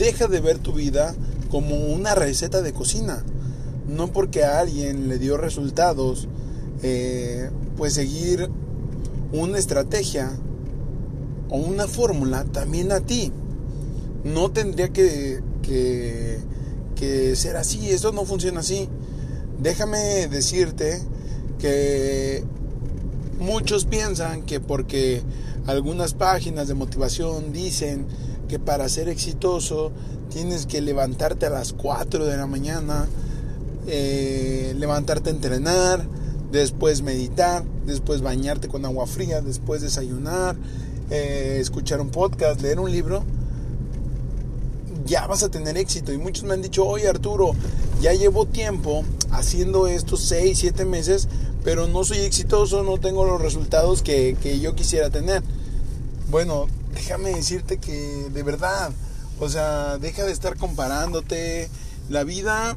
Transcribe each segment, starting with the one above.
deja de ver tu vida como una receta de cocina. No porque a alguien le dio resultados, eh, pues seguir una estrategia o una fórmula también a ti. No tendría que, que, que ser así, esto no funciona así. Déjame decirte que muchos piensan que porque algunas páginas de motivación dicen que para ser exitoso tienes que levantarte a las 4 de la mañana, eh, levantarte a entrenar, después meditar, después bañarte con agua fría, después desayunar, eh, escuchar un podcast, leer un libro, ya vas a tener éxito. Y muchos me han dicho, oye Arturo, ya llevo tiempo haciendo estos 6, 7 meses, pero no soy exitoso, no tengo los resultados que, que yo quisiera tener. Bueno, déjame decirte que de verdad, o sea, deja de estar comparándote. La vida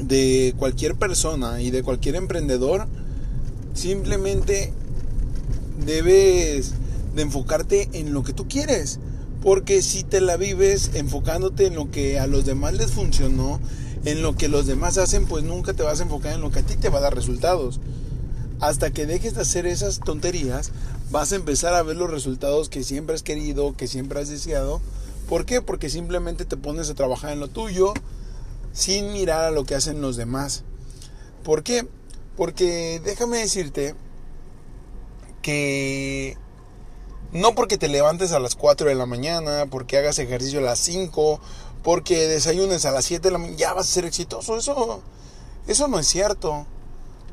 de cualquier persona y de cualquier emprendedor, simplemente debes de enfocarte en lo que tú quieres. Porque si te la vives enfocándote en lo que a los demás les funcionó, en lo que los demás hacen, pues nunca te vas a enfocar en lo que a ti te va a dar resultados. Hasta que dejes de hacer esas tonterías, vas a empezar a ver los resultados que siempre has querido, que siempre has deseado. ¿Por qué? Porque simplemente te pones a trabajar en lo tuyo sin mirar a lo que hacen los demás. ¿Por qué? Porque déjame decirte que no porque te levantes a las 4 de la mañana, porque hagas ejercicio a las 5, porque desayunes a las 7 de la mañana, ya vas a ser exitoso. Eso, eso no es cierto.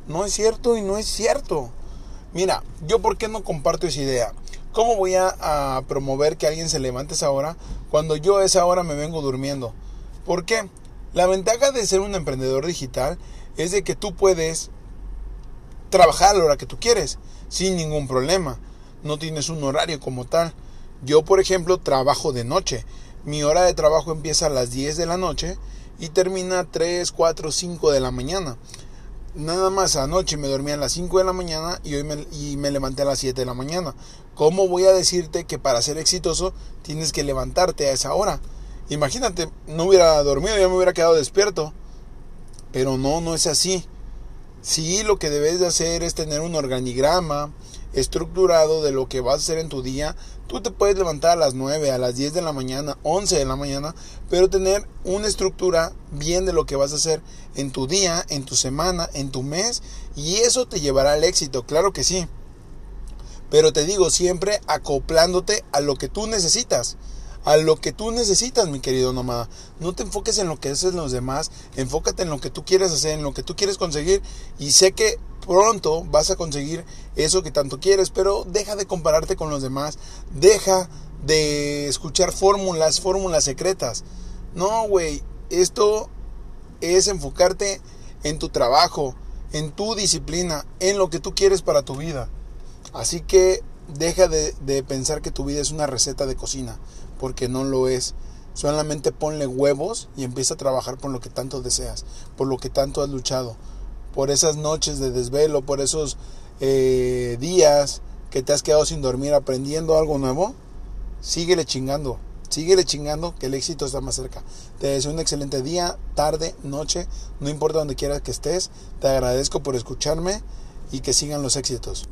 No es cierto y no es cierto. Mira, yo por qué no comparto esa idea. ¿Cómo voy a, a, promover que alguien se levante esa hora cuando yo a esa hora me vengo durmiendo? ¿Por qué? La ventaja de ser un emprendedor digital es de que tú puedes trabajar a la hora que tú quieres, sin ningún problema. No tienes un horario como tal. Yo, por ejemplo, trabajo de noche. Mi hora de trabajo empieza a las 10 de la noche y termina a 3, 4, 5 de la mañana. Nada más anoche me dormí a las 5 de la mañana y hoy me, y me levanté a las 7 de la mañana. ¿Cómo voy a decirte que para ser exitoso tienes que levantarte a esa hora? Imagínate, no hubiera dormido, ya me hubiera quedado despierto. Pero no, no es así. Sí, lo que debes de hacer es tener un organigrama estructurado de lo que vas a hacer en tu día. Tú te puedes levantar a las 9, a las 10 de la mañana, 11 de la mañana, pero tener una estructura bien de lo que vas a hacer en tu día, en tu semana, en tu mes, y eso te llevará al éxito, claro que sí. Pero te digo siempre acoplándote a lo que tú necesitas a lo que tú necesitas, mi querido nómada. No te enfoques en lo que hacen los demás, enfócate en lo que tú quieres hacer, en lo que tú quieres conseguir y sé que pronto vas a conseguir eso que tanto quieres, pero deja de compararte con los demás, deja de escuchar fórmulas, fórmulas secretas. No, güey, esto es enfocarte en tu trabajo, en tu disciplina, en lo que tú quieres para tu vida. Así que deja de, de pensar que tu vida es una receta de cocina porque no lo es. Solamente ponle huevos y empieza a trabajar por lo que tanto deseas, por lo que tanto has luchado, por esas noches de desvelo, por esos eh, días que te has quedado sin dormir aprendiendo algo nuevo. Síguele chingando, síguele chingando que el éxito está más cerca. Te deseo un excelente día, tarde, noche, no importa donde quieras que estés. Te agradezco por escucharme y que sigan los éxitos.